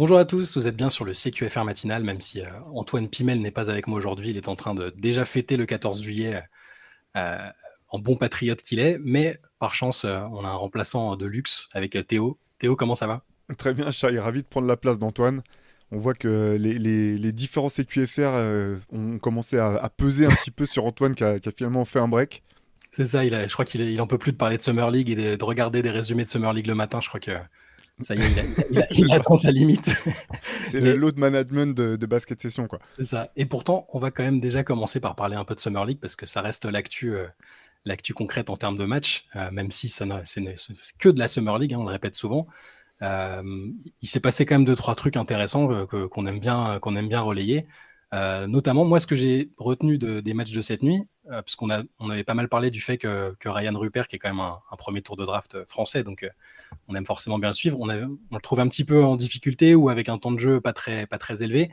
Bonjour à tous, vous êtes bien sur le CQFR matinal, même si euh, Antoine Pimel n'est pas avec moi aujourd'hui, il est en train de déjà fêter le 14 juillet euh, en bon patriote qu'il est, mais par chance, euh, on a un remplaçant de luxe avec Théo. Théo, comment ça va? Très bien, Chai, ravi de prendre la place d'Antoine. On voit que les, différents CQFR ont commencé à, peser un petit peu sur Antoine qui a, finalement fait un break. C'est ça, il je crois qu'il il en peut plus de parler de Summer League et de, de, regarder des résumés de Summer League le matin. Je crois que ça y est, il, atteint sa limite. C'est le load management de, basket session, quoi. C'est ça. Et pourtant, on va quand même déjà commencer par parler un peu de Summer League parce que ça reste l'actu, euh, l'actu concrète en termes de match, euh, même si ça c'est que de la Summer League, hein, on le répète souvent. Euh, il s'est passé quand même deux trois trucs intéressants qu'on aime bien, qu'on aime bien relayer. notamment, moi, ce que j'ai retenu des matchs de cette nuit, euh, parce qu'on on avait pas mal parlé du fait que, Ryan Rupert, qui est quand même un, premier tour de draft français, donc euh, on aime forcément bien le suivre, on, le trouve un petit peu en difficulté ou avec un temps de jeu pas très, élevé.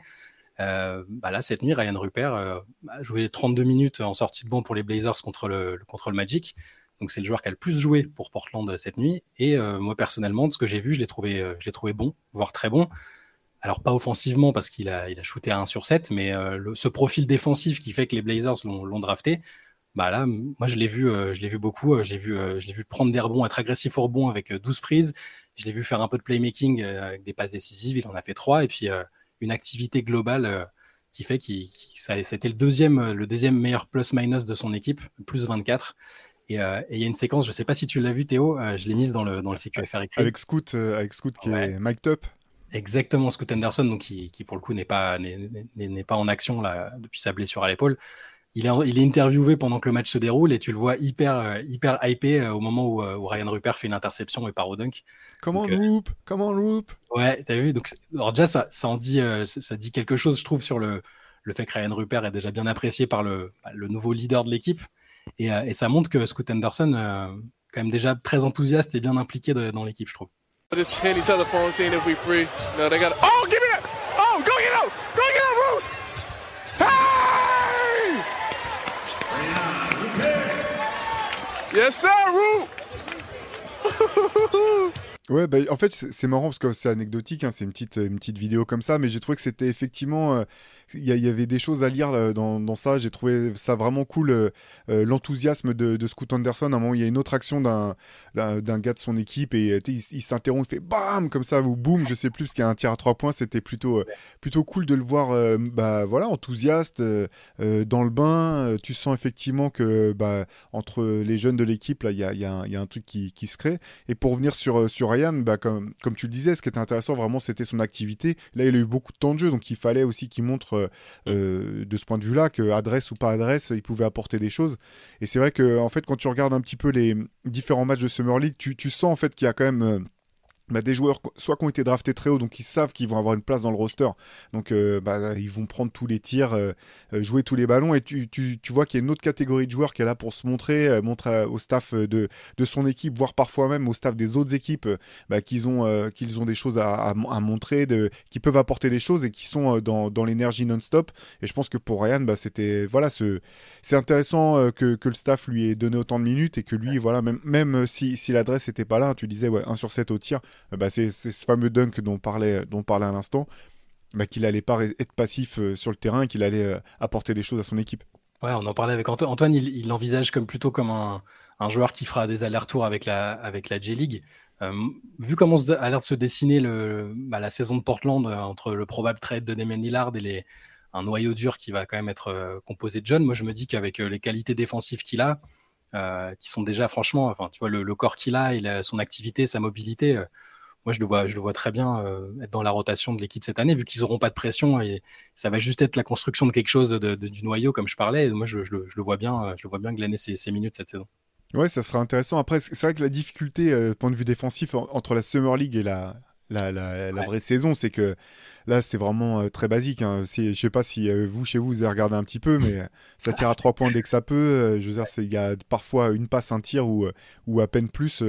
Euh, bah là, cette nuit, Ryan Rupert a joué 32 minutes en sortie de banc pour les Blazers contre le, le Magic. Donc c'est le joueur qui a le plus joué pour Portland cette nuit. Et moi personnellement, de ce que j'ai vu, je l'ai trouvé bon, voire très bon. Alors pas offensivement parce qu'il a, il a shooté à 1 sur 7, mais euh, ce profil défensif qui fait que les Blazers l'ont drafté, bah là, moi je l'ai vu, euh, je l'ai vu beaucoup. Euh, j'ai vu, je l'ai vu prendre des rebonds, être agressif au rebond avec 12 prises. Je l'ai vu faire un peu de playmaking avec des passes décisives. Il en a fait 3 et puis une activité globale qui fait qu'il, c'était le deuxième, le deuxième meilleur plus-minus de son équipe, plus 24. Et il y a une séquence, je ne sais pas si tu l'as vu Théo, je l'ai mise dans le, dans le CQFR écrit. Avec Scoot, avec Scoot qui est mic'd up. Exactement, Scott Anderson, donc qui, pour le coup n'est pas, n'est, pas en action là, depuis sa blessure à l'épaule. Il est, il est interviewé pendant que le match se déroule et tu le vois hyper, euh, hyper hypé euh, au moment euh, où, Ryan Rupert fait une interception et part au dunk. Comment loop Comment loop Ouais, t'as vu? Donc, alors déjà, ça, ça en dit, ça dit quelque chose, je trouve, sur le, le fait que Ryan Rupert est déjà bien apprécié par le, bah, le nouveau leader de l'équipe. Et, et, ça montre que Scott Anderson, quand même déjà très enthousiaste et bien impliqué dans l'équipe, je trouve. Just hit each other phone, seeing if we free. No, they got. Oh, give me that! Oh, go get out! Go get out, Rose! Hey! Yes, sir, Roo! Ouais, bah, en fait, c'est marrant parce que c'est anecdotique, hein, c'est une petite, une petite vidéo comme ça, mais j'ai trouvé que c'était effectivement. Euh, il y, avait des choses à lire euh, dans, ça. J'ai trouvé ça vraiment cool, euh, l'enthousiasme de, de, Scoot Anderson. À un moment, il y a une autre action d'un gars de son équipe et il, s'interrompt, il fait bam comme ça, ou boum, je sais plus, parce qu'il y a un tir à trois points. C'était plutôt, plutôt cool de le voir bah, voilà, enthousiaste, dans le bain. Tu sens effectivement que bah, entre les jeunes de l'équipe, il y a, y, y a, un truc qui, se crée. Et pour revenir sur, sur bah, comme, comme tu le disais, ce qui était intéressant vraiment, c'était son activité. Là, il a eu beaucoup de temps de jeu, donc il fallait aussi qu'il montre euh, euh, de ce point de vue-là que adresse ou pas adresse, il pouvait apporter des choses. Et c'est vrai que en fait, quand tu regardes un petit peu les différents matchs de Summer League, tu, tu sens en fait qu'il y a quand même euh, bah, des joueurs soit qui ont été draftés très haut, donc ils savent qu'ils vont avoir une place dans le roster, donc euh, bah, ils vont prendre tous les tirs, euh, euh, jouer tous les ballons, et tu, tu, tu vois qu'il y a une autre catégorie de joueurs qui est là pour se montrer, montrer au staff de, de son équipe, voire parfois même au staff des autres équipes, bah, qu'ils ont, qu'ils ont des choses à, à, montrer, qui peuvent apporter des choses et qui sont dans, dans l'énergie non-stop. Et je pense que pour Ryan, bah, c'était voilà, c'est intéressant que, que, le staff lui ait donné autant de minutes et que lui, voilà, même, même si, si l'adresse n'était pas là, tu disais ouais, 1 sur 7 au tir. Euh, bah, c'est ce fameux dunk dont on parlait, dont on parlait à l'instant, bah, qu'il allait pas être passif euh, sur le terrain qu'il allait euh, apporter des choses à son équipe. Ouais, on en parlait avec Antoine. Antoine, il l'envisage comme plutôt comme un, un, joueur qui fera des allers-retours avec la, avec la J-League. vu comment a l'air de se dessiner le, bah, la saison de Portland entre le probable trade de Damien Lillard et les, un noyau dur qui va quand même être composé de jeunes, moi je me dis qu'avec les qualités défensives qu'il a, qui sont déjà franchement, enfin tu vois le, corps qu'il a et son activité, sa mobilité, moi, je le vois, je le vois très bien euh, être dans la rotation de l'équipe cette année, vu qu'ils n'auront pas de pression et ça va juste être la construction de quelque chose du noyau, comme je parlais. moi, je, le vois bien, euh, je le vois bien glaner ses, ses minutes cette saison. Ouais, ça sera intéressant. Après, c'est vrai que la difficulté, euh, point de vue défensif, entre la Summer League et la, la, la, vraie saison, c'est que là, c'est vraiment euh, très basique. Hein. Je sais pas si euh, vous, chez vous, vous avez regardé un petit peu, mais ça tire à trois points dès que ça peut. je veux dire, il y a parfois une passe, un tir ou, ou à peine plus,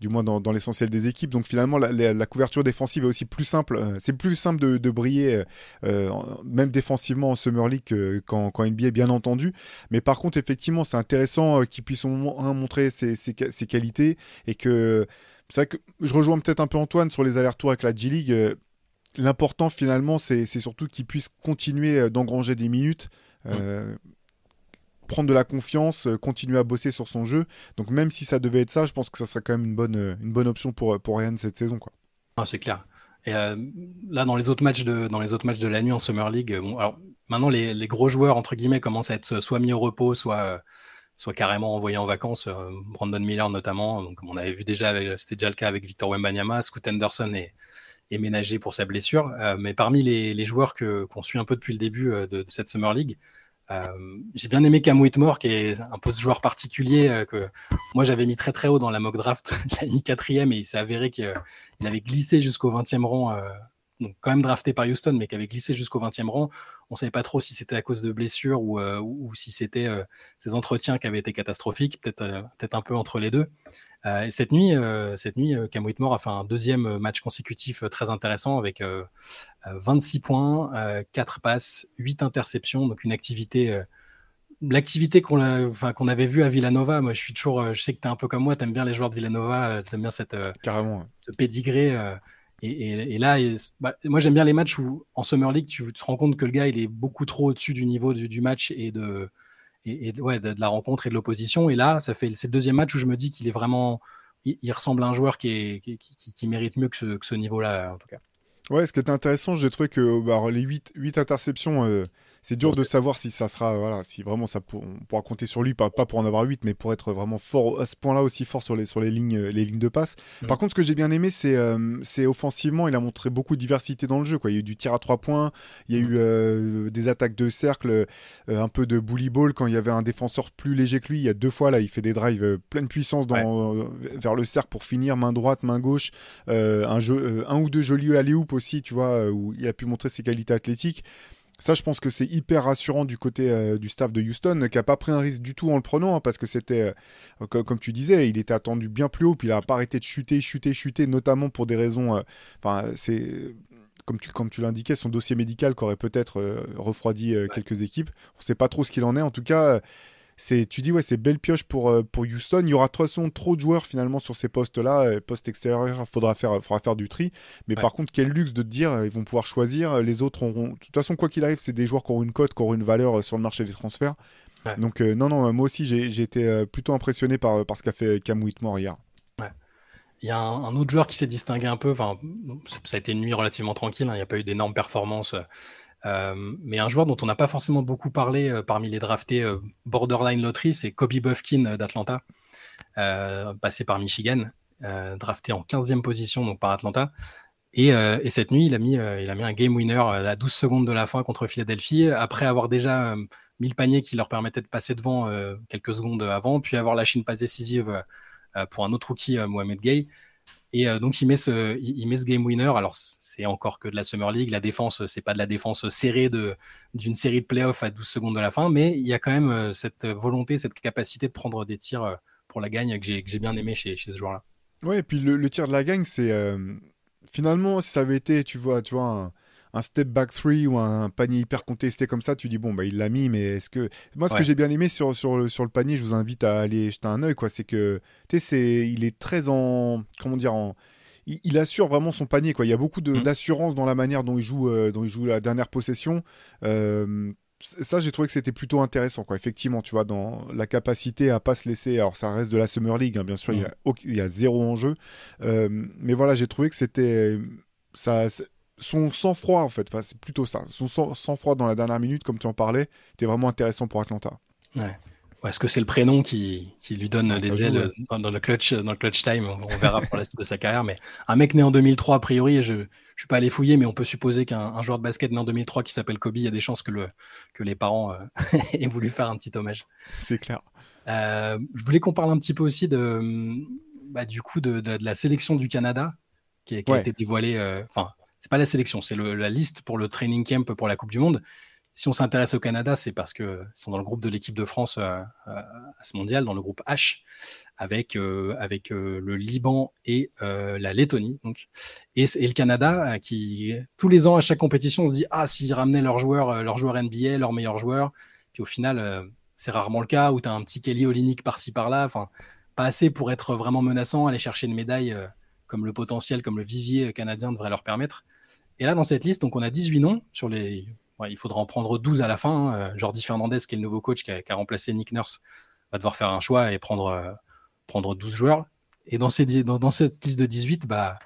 du moins dans, dans l'essentiel des équipes. Donc finalement, la, couverture défensive est aussi plus simple. c'est plus simple de, de briller, même défensivement en Summer League qu'en NBA, bien entendu. Mais par contre, effectivement, c'est intéressant qu'ils puissent montrer ses, ses, ses, qualités et que c'est vrai que je rejoins peut-être un peu Antoine sur les allers-retours avec la G-League. Euh, l'important finalement, c'est surtout qu'il puisse continuer d'engranger des minutes. Mm. prendre de la confiance, continuer à bosser sur son jeu. Donc même si ça devait être ça, je pense que ça serait quand même une bonne, option pour, Ryan cette saison. Quoi. Ah, c'est clair. Et là, dans les autres matchs de, la nuit en Summer League, maintenant les, les, gros joueurs entre guillemets commencent à être soit mis au repos, soit soit carrément envoyé en vacances. Euh, Brandon Miller notamment, donc on avait vu déjà, c'était déjà le cas avec Victor Wembanyama, Scoot Anderson est, est ménagé pour sa blessure. Euh, mais parmi les, joueurs qu'on suit un peu depuis le début euh, de, cette Summer League, j'ai bien aimé Cam Whitmore, qui est un post joueur particulier que moi j'avais mis très très haut dans la mock draft. j'avais mis quatrième et il s'est avéré qu'il avait glissé jusqu'au 20e rang donc quand même drafté par Houston, mais qui avait glissé jusqu'au 20e rang. On ne savait pas trop si c'était à cause de blessures ou, euh, ou si c'était euh, ses entretiens qui avaient été catastrophiques, peut-être euh, peut-être un peu entre les deux. et cette nuit, cette nuit Cam Whitmore a fait un deuxième match consécutif très intéressant avec 26 points, 4 passes, 8 interceptions, donc une activité l'activité qu'on enfin, qu'on avait vue à Villanova, moi je suis toujours, je sais que tu es un peu comme moi, tu aimes bien les joueurs de Villanova, tu aimes bien cette, Carrément. ce pédigré. Et, là, bah, moi j'aime bien les matchs où en Summer League, tu te rends compte que le gars il est beaucoup trop au-dessus du niveau du, match et de, ouais, de, la rencontre et de l'opposition. Et là, c'est le deuxième match où je me dis qu'il est vraiment, il, ressemble à un joueur qui, qui, qui, mérite mieux que ce, que ce niveau-là en tout cas. Ouais, ce qui est intéressant, j'ai trouvé que bah, les 8, 8 interceptions, euh, c'est dur de savoir si ça sera, voilà, si vraiment ça on pourra compter sur lui, pas, pas pour en avoir 8, mais pour être vraiment fort à ce point-là aussi fort sur les, sur les, lignes, les lignes de passe. Mm. Par contre, ce que j'ai bien aimé, c'est euh, c'est offensivement, il a montré beaucoup de diversité dans le jeu. Quoi. Il y a eu du tir à 3 points, il y a mm. eu euh, des attaques de cercle, euh, un peu de bully ball quand il y avait un défenseur plus léger que lui. Il y a deux fois, là, il fait des drives pleine puissance dans, vers le cercle pour finir, main droite, main gauche. un, jeu, un ou deux jolis alley aussi, tu vois, où il a pu montrer ses qualités athlétiques. Ça, je pense que c'est hyper rassurant du côté euh, du staff de Houston, qui n'a pas pris un risque du tout en le prenant, hein, parce que c'était, euh, comme, tu disais, il était attendu bien plus haut, puis il n'a pas arrêté de chuter, chuter, chuter, notamment pour des raisons. Euh, enfin, c'est. Comme tu, comme tu l'indiquais, son dossier médical qui aurait peut-être refroidi quelques équipes. On ne sait pas trop ce qu'il en est. En tout cas, tu dis ouais c'est belle pioche pour euh, pour Houston. Il y aura de toute façon trop de joueurs finalement sur ces postes-là, euh, postes extérieurs. Faudra faire faudra faire du tri. Mais par contre quel luxe de te dire euh, ils vont pouvoir choisir. Les autres auront de toute façon quoi qu'il arrive c'est des joueurs qui auront une cote, qui auront une valeur sur le marché des transferts. Donc non non moi aussi j'ai été plutôt impressionné par par ce qu'a fait Cam Whitmore hier. Il y a un, autre joueur qui s'est distingué un peu. Enfin, ça a été une nuit relativement tranquille. Hein. Il n'y a pas eu d'énormes performances euh, mais un joueur dont on n'a pas forcément beaucoup parlé euh, parmi les draftés euh, borderline lottery, c'est Kobe Buffkin d'Atlanta, passé par Michigan, drafté en 15e position donc par Atlanta. Et, cette nuit, il a, mis, il a mis un game winner à 12 secondes de la fin contre Philadelphie, après avoir déjà mis le panier qui leur permettait de passer devant quelques secondes avant, puis avoir lâché une passe décisive pour un autre rookie, Mohamed Gay. Et euh, donc, il met, ce, il, met ce game winner. Alors, c'est encore que de la Summer League. La défense, c'est pas de la défense serrée d'une série de playoffs à 12 secondes de la fin, mais il y a quand même euh, cette volonté, cette capacité de prendre des tirs euh, pour la gagne que j'ai bien aimé chez, chez ce joueur-là. Ouais, et puis le, tir de la gagne, c'est. finalement, si ça avait été, tu vois, tu vois un step back three ou un panier hyper contesté comme ça, tu dis bon bah il l'a mis, mais est-ce que moi ce que j'ai bien aimé sur, sur, le, sur le panier, je vous invite à aller jeter un œil quoi, c'est que tu sais il est très en comment dire en il, assure vraiment son panier quoi. Il y a beaucoup mm. d'assurance dans la manière dont il joue euh, dont il joue la dernière possession. Euh, ça, j'ai trouvé que c'était plutôt intéressant, quoi. Effectivement, tu vois, dans la capacité à pas se laisser. Alors, ça reste de la Summer League, hein, bien sûr, il, y a, mm. il, y a, zéro enjeu. Euh, mais voilà, j'ai trouvé que c'était ça son sang-froid, en fait, enfin, c'est plutôt ça. Son sang-froid dans la dernière minute, comme tu en parlais, était vraiment intéressant pour Atlanta. Ouais. Est-ce que c'est le prénom qui, qui lui donne des ailes dans, le clutch, dans le clutch time? On, verra pour la suite de sa carrière. Mais un mec né en 2003, a priori, je ne suis pas allé fouiller, mais on peut supposer qu'un joueur de basket né en 2003 qui s'appelle Kobe, il y a des chances que, le, que les parents euh, aient voulu faire un petit hommage. C'est clair. Euh, je voulais qu'on parle un petit peu aussi de, bah, du coup de, de, la sélection du Canada qui, a été dévoilée. Euh, enfin, c'est pas la sélection, c'est la liste pour le training camp pour la Coupe du Monde. Si on s'intéresse au Canada, c'est parce que sont dans le groupe de l'équipe de France euh, euh, à ce mondial, dans le groupe H, avec, euh, avec le Liban et la Lettonie. Donc. Et, le Canada, qui tous les ans à chaque compétition, on se dit ah s'ils ramenaient leurs joueurs, leurs joueurs NBA, leurs meilleurs joueurs, puis au final c'est rarement le cas où tu as un petit Kelly Olynyk par-ci par-là, pas assez pour être vraiment menaçant, aller chercher une médaille comme le potentiel, comme le vivier canadien devrait leur permettre. Et là, dans cette liste, donc on a 18 noms sur les. il faudra en prendre 12 à la fin. Hein. Jordi Fernandez, qui est le nouveau coach qui a, remplacé Nick Nurse, va devoir faire un choix et prendre, prendre 12 joueurs. Et dans, ces, dans, cette liste de 18, bah,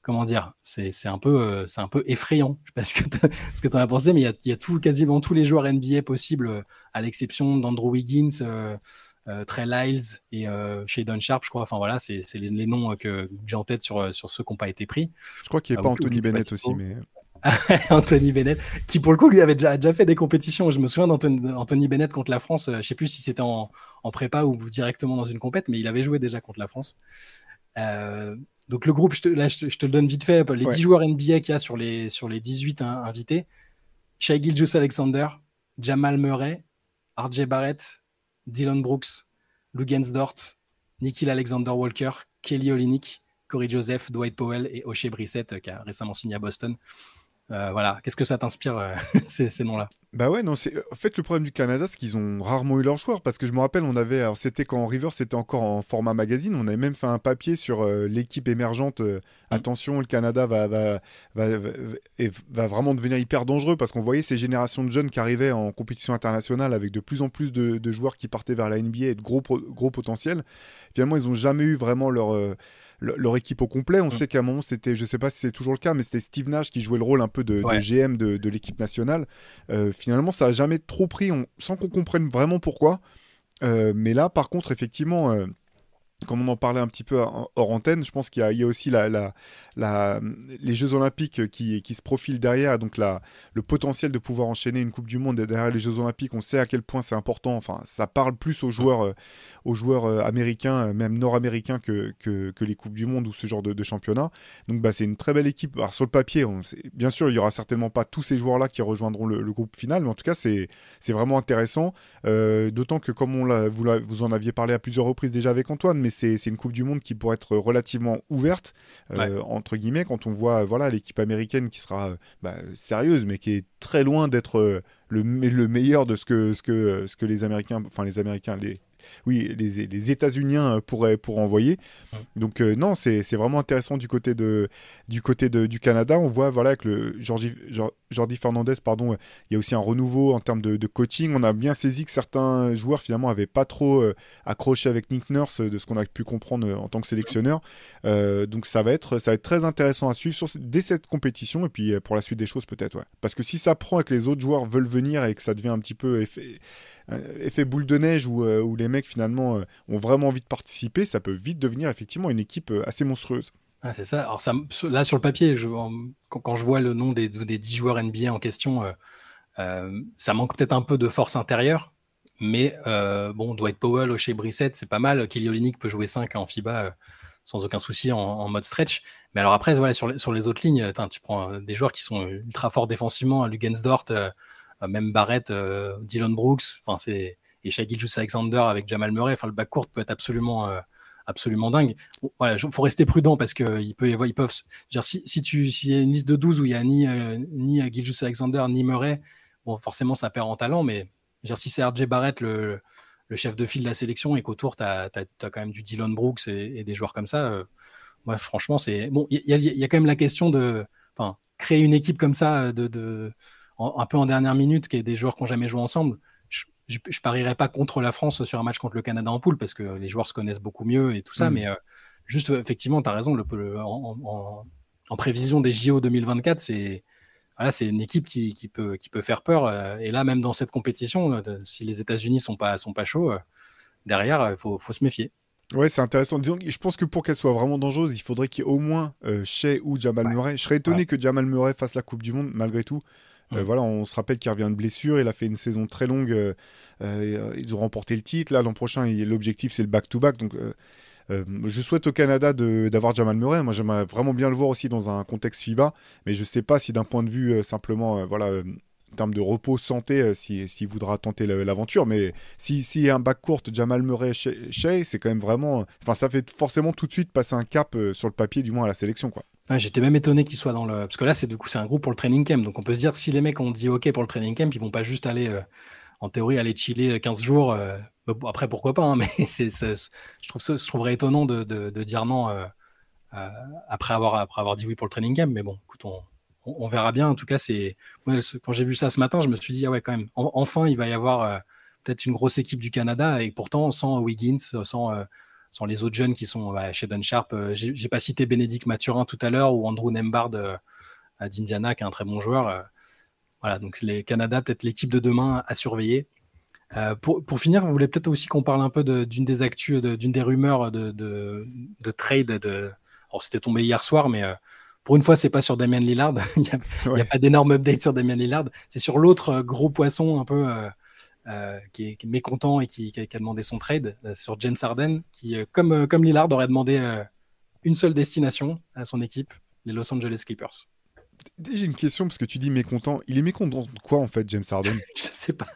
comment dire, c'est un, peu, c'est un peu effrayant. Je pas ce que tu en as pensé, mais il y a, y a, tout, quasiment tous les joueurs NBA possibles, à l'exception d'Andrew Wiggins, euh, Trey Lyles et euh, Shadon Sharp, je crois. Enfin voilà, c'est les, noms euh, que j'ai en tête sur, sur ceux qui n'ont pas été pris. Je crois qu'il n'y a pas Anthony Bennett aussi, mais. Anthony Bennett, qui pour le coup lui avait déjà, déjà fait des compétitions. Je me souviens d'Anthony Bennett contre la France. Je sais plus si c'était en, en, prépa ou directement dans une compète, mais il avait joué déjà contre la France. donc le groupe, je te, là, je te, le donne vite fait. Les 10 joueurs NBA qu'il y a sur les, sur les 18 invités Shai Gilgeous Alexander, Jamal Murray, RJ Barrett, Dylan Brooks, Lugensdort, Nikhil Alexander Walker, Kelly Olynyk, Corey Joseph, Dwight Powell et O'Shea Brissett euh, qui a récemment signé à Boston. Euh, voilà, qu'est-ce que ça t'inspire euh, ces, ces noms-là? Bah ouais, non, c'est en fait le problème du Canada, c'est qu'ils ont rarement eu leur joueur parce que je me rappelle, on avait, alors c'était quand River c'était encore en format magazine, on avait même fait un papier sur euh, l'équipe émergente. Mm. Attention, le Canada va va, va, va, vraiment devenir hyper dangereux parce qu'on voyait ces générations de jeunes qui arrivaient en compétition internationale avec de plus en plus de, de joueurs qui partaient vers la NBA et de gros, gros potentiel. Finalement, ils n'ont jamais eu vraiment leur. Leur équipe au complet. On mm. sait qu'à un moment, c'était, je sais pas si c'est toujours le cas, mais c'était Steve Nash qui jouait le rôle un peu de, GM de, l'équipe nationale. Euh, finalement, ça a jamais trop pris, sans qu'on comprenne vraiment pourquoi. Euh, mais là, par contre, effectivement, euh, comme on en parlait un petit peu hors antenne, je pense qu'il y, a aussi les Jeux Olympiques qui, se profilent derrière, donc le potentiel de pouvoir enchaîner une Coupe du Monde derrière les Jeux Olympiques. On sait à quel point c'est important. Enfin, ça parle plus aux joueurs, euh, aux joueurs euh, américains, euh, même nord-américains, que, les Coupes du Monde ou ce genre de, championnat. Donc, bah, c'est une très belle équipe. Alors, sur le papier, on, bien sûr, il y aura certainement pas tous ces joueurs-là qui rejoindront le, groupe final, mais en tout cas, c'est vraiment intéressant. D'autant que, comme on vous, vous en aviez parlé à plusieurs reprises déjà avec Antoine, mais c'est une Coupe du Monde qui pourrait être relativement ouverte, euh, entre guillemets, quand on voit voilà l'équipe américaine qui sera euh, bah, sérieuse, mais qui est très loin d'être euh, le, le, meilleur de ce que, ce que, ce que les Américains, enfin les Américains, les, oui, les, les États-Uniens pourraient pour envoyer. Donc euh, non, c'est vraiment intéressant du côté de du côté de, du Canada. On voit voilà que le Jordi, Jordi Fernandez, pardon, il y a aussi un renouveau en termes de, coaching. On a bien saisi que certains joueurs finalement avaient pas trop euh, accroché avec Nick Nurse de ce qu'on a pu comprendre euh, en tant que sélectionneur. donc ça va être ça va être très intéressant à suivre sur, dès cette compétition et puis pour la suite des choses peut-être. Ouais. Parce que si ça prend et que les autres joueurs veulent venir et que ça devient un petit peu effet, effet boule de neige où, où les mecs finalement euh, ont vraiment envie de participer, ça peut vite devenir effectivement une équipe euh, assez monstrueuse. Ah, c'est ça. Alors là sur le papier, quand, je vois le nom des, des 10 joueurs NBA en question, euh, ça manque peut-être un peu de force intérieure. Mais bon, Dwight Powell, O'Shea Brissett, c'est pas mal. Kelly Olynyk peut jouer 5 en FIBA sans aucun souci en, mode stretch. Mais alors après, voilà, sur, les, autres lignes, tu prends des joueurs qui sont ultra forts défensivement, Lugensdort, même Barrett, Dylan Brooks. Enfin, c'est et Shai Alexander avec Jamal Murray. Enfin, le backcourt peut être absolument, euh, absolument dingue. voilà, faut rester prudent parce que il peut, ils peuvent. Si, si tu, y a une liste de 12 où il y a ni, euh, ni Alexander ni Murray, bon, forcément, ça perd en talent, mais si c'est RJ Barrett le, chef de file de la sélection et qu'autour, tu as, quand même du Dylan Brooks et, des joueurs comme ça, euh, franchement, c'est. Bon, il y, y, a quand même la question de. Enfin, créer une équipe comme ça, de un peu en dernière minute, qui est des joueurs qui n'ont jamais joué ensemble je, je, parierais pas contre la France sur un match contre le Canada en poule parce que les joueurs se connaissent beaucoup mieux et tout ça, mm. mais euh, juste effectivement, tu as raison, le, en, en, prévision des JO 2024, c'est voilà, c'est une équipe qui, qui, peut, qui peut faire peur. Euh, et là, même dans cette compétition, euh, si les États-Unis sont pas, sont pas chauds, derrière, il faut, faut, se méfier. Ouais, c'est intéressant. Disons, je pense que pour qu'elle soit vraiment dangereuse, il faudrait qu'il y ait au moins euh, Shea ou Jamal Murray. Je serais étonné que Jamal Murray fasse la Coupe du Monde, malgré tout. Euh, voilà, on se rappelle qu'il revient de blessure. Il a fait une saison très longue. Euh, euh, ils ont remporté le titre. Là, l'an prochain, l'objectif, c'est le back-to-back. Donc, je souhaite au Canada d'avoir Jamal Murray. Moi, j'aimerais vraiment bien le voir aussi dans un contexte FIBA. Mais je ne sais pas si d'un point de vue simplement, voilà, termes de repos, santé, s'il si, voudra tenter l'aventure. Mais si a un back court, Jamal Murray, Shea, c'est quand même vraiment. Enfin, ça fait forcément tout de suite passer un cap sur le papier, du moins à la sélection. quoi. J'étais même étonné qu'ils soient dans le. Parce que là, c'est du coup, c'est un groupe pour le training camp. Donc, on peut se dire, si les mecs ont dit OK pour le training camp, ils vont pas juste aller, euh, en théorie, aller chiller 15 jours. Euh, bah, après, pourquoi pas, hein, mais c'est, je, trouve ça, je trouverais étonnant de, dire non euh, après, avoir, après avoir dit oui pour le training camp. Mais bon, écoute, on, on, verra bien. En tout cas, c'est quand j'ai vu ça ce matin, je me suis dit ah ouais quand même. enfin, il va y avoir peut-être une grosse équipe du Canada et pourtant sans Wiggins, sans sans les autres jeunes qui sont bah, chez Sharp. j'ai pas cité Bénédicte Mathurin tout à l'heure ou Andrew Nembard d'Indiana, qui est un très bon joueur. voilà, donc les Canada, peut-être l'équipe de demain à surveiller. Euh, pour, finir, vous voulez peut-être aussi qu'on parle un peu d'une des actus, d'une des rumeurs de, de, de trade. De... Alors, c'était tombé hier soir, mais euh, pour une fois, c'est pas sur Damien Lillard. Il n'y a, a, pas d'énorme update sur Damien Lillard. C'est sur l'autre euh, gros poisson un peu qui, est, mécontent et qui, qui, a, demandé son trade, sur James Harden, qui, comme, comme Lillard, aurait demandé une seule destination à son équipe, les Los Angeles Clippers. J'ai une question parce que tu dis mécontent. Il est mécontent de quoi en fait, James Harden? Je sais pas.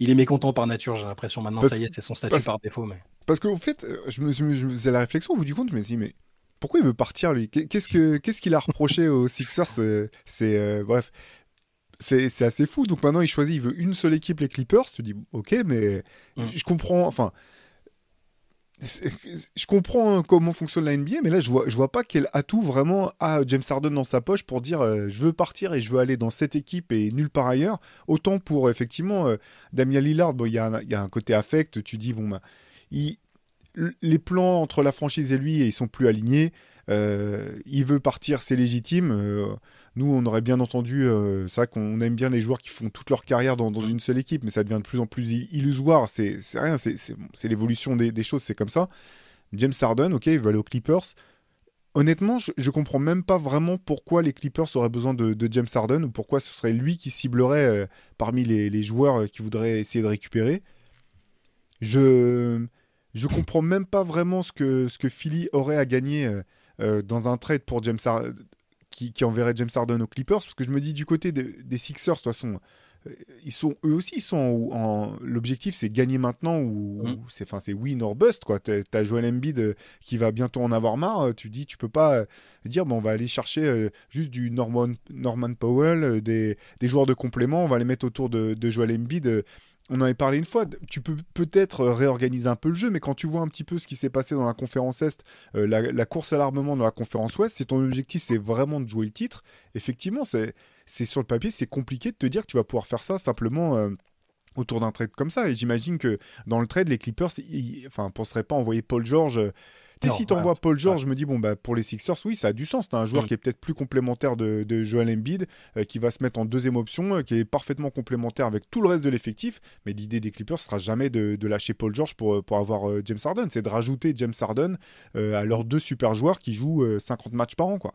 Il est mécontent par nature, j'ai l'impression. Maintenant, ça y est, c'est son statut par défaut. Mais... Parce qu'en fait, euh, je me, je me faisais la réflexion au bout du compte, je me suis dit, mais pourquoi il veut partir lui? Qu'est-ce qu'il ce qu'il a reproché aux Sixers? C'est euh, bref, c'est assez fou. Donc maintenant, il choisit, il veut une seule équipe, les Clippers. Tu dis, ok, mais mm. je comprends. Enfin, je comprends comment fonctionne la NBA, mais là, je vois, je vois pas quel atout vraiment a James Harden dans sa poche pour dire euh, je veux partir et je veux aller dans cette équipe et nulle part ailleurs. Autant pour effectivement euh, Damien Lillard, il y, a un côté affect. Tu dis bon, bah, les plans entre la franchise et lui, ils sont plus alignés. Euh, il veut partir, c'est légitime. Nous, on aurait bien entendu, euh, c'est vrai qu'on aime bien les joueurs qui font toute leur carrière dans, une seule équipe, mais ça devient de plus en plus illusoire. C'est rien, c'est l'évolution des, choses, c'est comme ça. James Harden, ok, il va aller aux Clippers. Honnêtement, je, je comprends même pas vraiment pourquoi les Clippers auraient besoin de, James Harden ou pourquoi ce serait lui qui ciblerait euh, parmi les, joueurs euh, qui voudraient essayer de récupérer. Je je comprends même pas vraiment ce que, ce que Philly aurait à gagner dans un trade pour James Harden qui, enverrait James Harden aux Clippers, parce que je me dis du côté des Sixers, de toute façon, euh, ils sont eux aussi, ils sont en, l'objectif c'est gagner maintenant ou mm. c'est enfin c'est win or bust quoi. T'as Joel Embiid euh, qui va bientôt en avoir marre. Euh, tu dis tu peux pas dire bon on va aller chercher juste du Norman Norman Powell, des, des, joueurs de complément, on va les mettre autour de, de Joel Embiid on en avait parlé une fois, tu peux peut-être réorganiser un peu le jeu, mais quand tu vois un petit peu ce qui s'est passé dans la conférence Est, euh, la, course à l'armement dans la conférence Ouest, si ton objectif c'est vraiment de jouer le titre, effectivement, c'est sur le papier, c'est compliqué de te dire que tu vas pouvoir faire ça simplement. Euh, autour d'un trade comme ça et j'imagine que dans le trade les Clippers ils, enfin penseraient pas envoyer Paul George et si tu envoies Paul George, je me dis, bon, bah, pour les Sixers, oui, ça a du sens. Tu un joueur mm. qui est peut-être plus complémentaire de, de Joel Embiid, euh, qui va se mettre en deuxième option, euh, qui est parfaitement complémentaire avec tout le reste de l'effectif. Mais l'idée des Clippers sera jamais de, lâcher Paul George pour, euh, pour avoir James Harden. C'est de rajouter James Harden à leurs deux super joueurs qui jouent 50 matchs par an, quoi.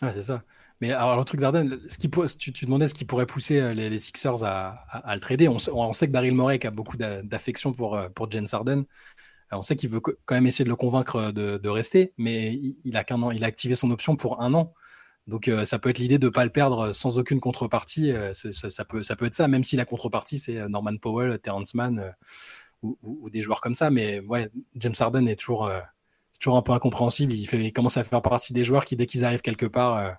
Ah, c'est ça. Mais alors, le truc d'Arden, ce qui tu, tu, demandais ce qui pourrait pousser les, Sixers à, à, le trader. On, on, sait que Daryl Morey a beaucoup d'affection pour, pour James Harden on sait qu'il veut quand même essayer de le convaincre de, rester, mais il, a qu'un an, il a activé son option pour un an. Donc euh, ça peut être l'idée de ne pas le perdre sans aucune contrepartie. Euh, ça, peut, être ça, même si la contrepartie c'est euh, Norman Powell, Terrence Mann ou, des joueurs comme ça. Mais ouais, James Harden est toujours, un peu incompréhensible. Il commence à faire partie des joueurs qui, dès qu'ils arrivent quelque part,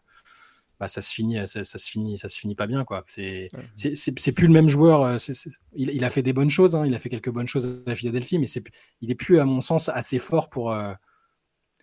bah, ça se finit, ça, se finit, ça se finit pas bien quoi. C'est, c'est, plus le même joueur. Euh, il, a fait des bonnes choses, hein, il a fait quelques bonnes choses à Philadelphie, mais c'est, il est plus à mon sens assez fort pour. Euh,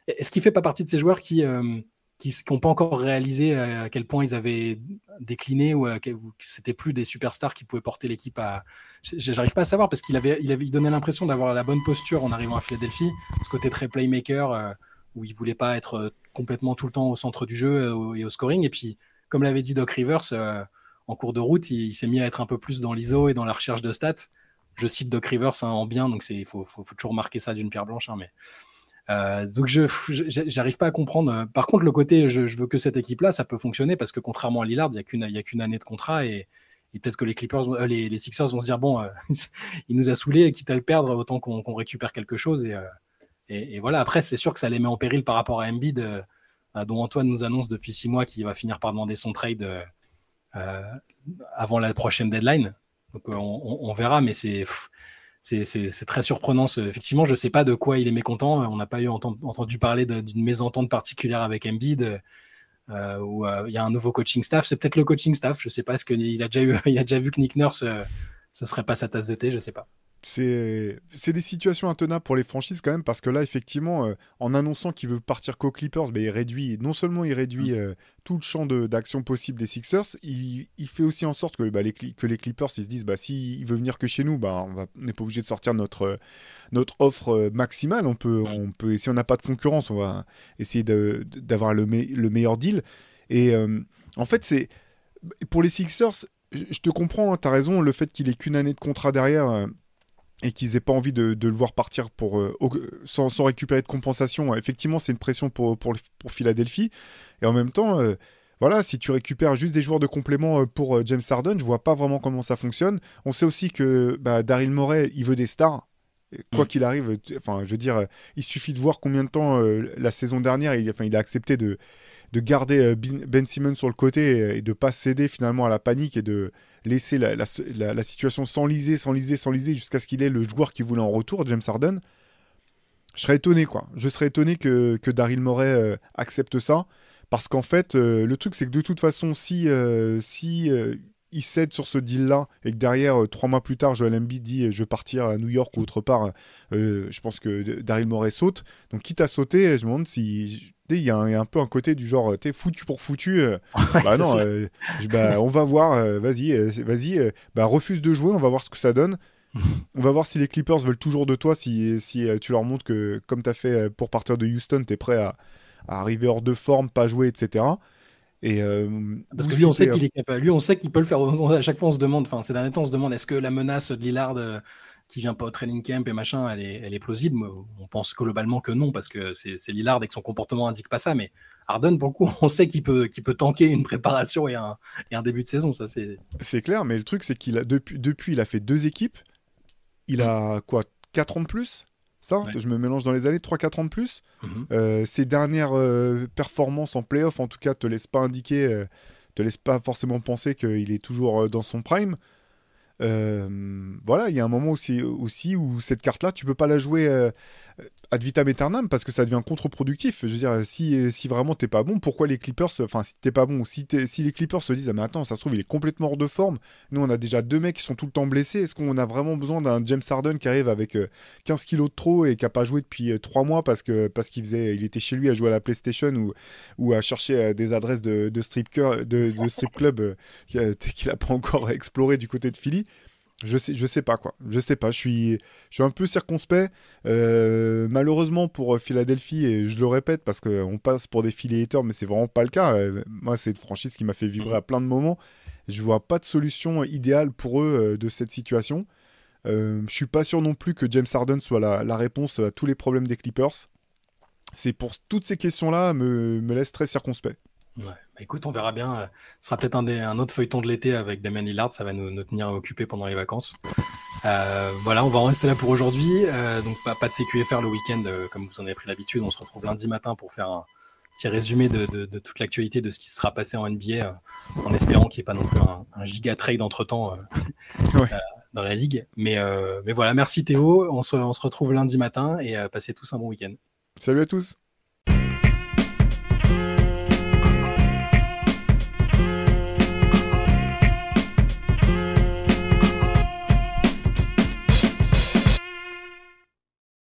est-ce qu'il fait pas partie de ces joueurs qui euh, qui n'ont pas encore réalisé à quel point ils avaient décliné ou que c'était plus des superstars qui pouvaient porter l'équipe à. J'arrive pas à savoir parce qu'il avait, il avait, donné l'impression d'avoir la bonne posture en arrivant à Philadelphie, ce côté très playmaker où il voulait pas être euh, complètement tout le temps au centre du jeu euh, et au scoring. Et puis, comme l'avait dit Doc Rivers, euh, en cours de route, il, s'est mis à être un peu plus dans l'ISO et dans la recherche de stats. Je cite Doc Rivers hein, en bien, donc il faut, toujours marquer ça d'une pierre blanche. Hein, donc je j'arrive pas à comprendre. Par contre, le côté je, veux que cette équipe-là, ça peut fonctionner parce que contrairement à Lillard, il n'y a qu'une année de contrat et, peut-être que les Clippers, les, Sixers vont se dire bon, il nous a saoulé, quitte à le perdre, autant qu'on récupère quelque chose et et, voilà, après, c'est sûr que ça les met en péril par rapport à Embiid, euh, dont Antoine nous annonce depuis six mois qu'il va finir par demander son trade euh, euh, avant la prochaine deadline. Donc on, verra, mais c'est très surprenant. Effectivement, je ne sais pas de quoi il est mécontent. On n'a pas eu entendu parler d'une mésentente particulière avec Embiid. Euh, où il y a un nouveau coaching staff. C'est peut-être le coaching staff. Je ne sais pas. Est-ce qu'il a déjà il a déjà vu que Nick Nurse, ce serait pas sa tasse de thé Je ne sais pas c'est des situations intenables pour les franchises quand même parce que là effectivement euh, en annonçant qu'il veut partir qu'aux Clippers ben, il réduit non seulement il réduit mm. euh, tout le champ d'action possible des Sixers il, il, fait aussi en sorte que, bah, les, que les Clippers ils se disent bah si il veut venir que chez nous bah on n'est pas obligé de sortir notre notre offre euh, maximale. On peut on peut si on n'a pas de concurrence on va essayer d'avoir le, le meilleur deal. Et en fait c'est pour les Sixers je te comprends, hein, tu as raison, le fait qu'il ait qu'une année de contrat derrière, et qu'ils aient pas envie de, le voir partir euh, sans, récupérer de compensation, effectivement, c'est une pression pour, Philadelphie. Et en même temps, euh, voilà, si tu récupères juste des joueurs de complément euh, pour James Harden, je vois pas vraiment comment ça fonctionne. On sait aussi que bah, Daryl Morey, il veut des stars. Quoi mm. qu'il arrive, enfin, je veux dire, il suffit de voir combien de temps la saison dernière, il, enfin, il a accepté de, de garder Ben Simmons sur le côté et de pas céder finalement à la panique et de, laisser la, la, situation s'enliser, s'enliser, s'enliser jusqu'à ce qu'il ait le joueur qui voulait en retour, James Harden. Je serais étonné, quoi. Je serais étonné que, que Daryl Morey euh, accepte ça. Parce qu'en fait, euh, le truc, c'est que de toute façon, si, euh, si il cède sur ce deal-là et que derrière, trois mois plus tard, Joel Embiid dit je veux partir à New York ou autre part, je pense que Daryl Morey saute. Donc, quitte à sauter, je me demande si il y, a un, peu un côté du genre, t'es foutu pour foutu. Euh, bah non, euh, bah, on va voir, euh, vas-y, vas-y, bah, refuse de jouer, on va voir ce que ça donne. on va voir si les Clippers veulent toujours de toi, si, si tu leur montres que, comme tu as fait pour partir de Houston, tu es prêt à, arriver hors de forme, pas jouer, etc. Et Parce que lui, on sait qu'il est capable. Lui, on sait qu'il peut le faire. À chaque fois, on se demande, enfin, ces derniers temps, on se demande est-ce que la menace de Lillard qui vient pas au training camp et machin, elle est, elle est plausible? On pense globalement que non, parce que c'est Lillard et que son comportement indique pas ça. Mais Harden, pour le coup, on sait qu'il peut, qu'il peut tanker une préparation et un, et un début de saison. Ça, c'est. C'est clair, mais le truc, c'est qu'il a depuis, depuis, il a fait deux équipes. Il a quoi, 4 ans de plus? Ça, je me mélange dans les années, 3-4 ans de plus. Euh, ses dernières euh, performances en playoff, en tout cas, te laissent pas indiquer, euh, te laissent pas forcément penser qu'il est toujours dans son prime. Euh, voilà, il y a un moment aussi, aussi où cette carte-là, tu peux pas la jouer euh, ad vitam aeternam parce que ça devient contre-productif. Je veux dire, si, vraiment t'es pas bon, pourquoi les Clippers, enfin, si t'es pas bon, si, les Clippers se disent, ah, mais attends, ça se trouve, il est complètement hors de forme. Nous, on a déjà deux mecs qui sont tout le temps blessés. Est-ce qu'on a vraiment besoin d'un James Harden qui arrive avec 15 euh, kilos de trop et qui a pas joué depuis 3 mois parce que parce qu'il faisait, il était chez lui à jouer à la PlayStation ou, à chercher des adresses de, strip, de strip club qu'il a pas encore exploré du côté de Philly je sais, je sais pas quoi. Je sais pas. Je suis, je suis un peu circonspect. Euh, malheureusement pour euh, Philadelphie, et je le répète parce qu'on passe pour des haters, mais c'est vraiment pas le cas. Euh, moi, c'est une franchise qui m'a fait vibrer à plein de moments. Je vois pas de solution idéale pour eux de cette situation. je suis pas sûr non plus que James Harden soit la, réponse à tous les problèmes des Clippers. C'est pour toutes ces questions-là me, me laisse très circonspect. Ouais. Bah, écoute, on verra bien. Euh, ce sera peut-être un, un, autre feuilleton de l'été avec Damien Lillard. Ça va nous, tenir occupés pendant les vacances. Euh, voilà, on va en rester là pour aujourd'hui. Euh, donc, pas, pas de CQFR le week-end, comme vous en avez pris l'habitude. On se retrouve lundi matin pour faire un petit résumé de, de, toute l'actualité de ce qui sera passé en NBA, en espérant qu'il n'y ait pas non plus un, un giga trade entre temps dans la ligue. Mais, mais voilà, merci Théo. On se, on se retrouve lundi matin et passez tous un bon week-end. Salut à tous.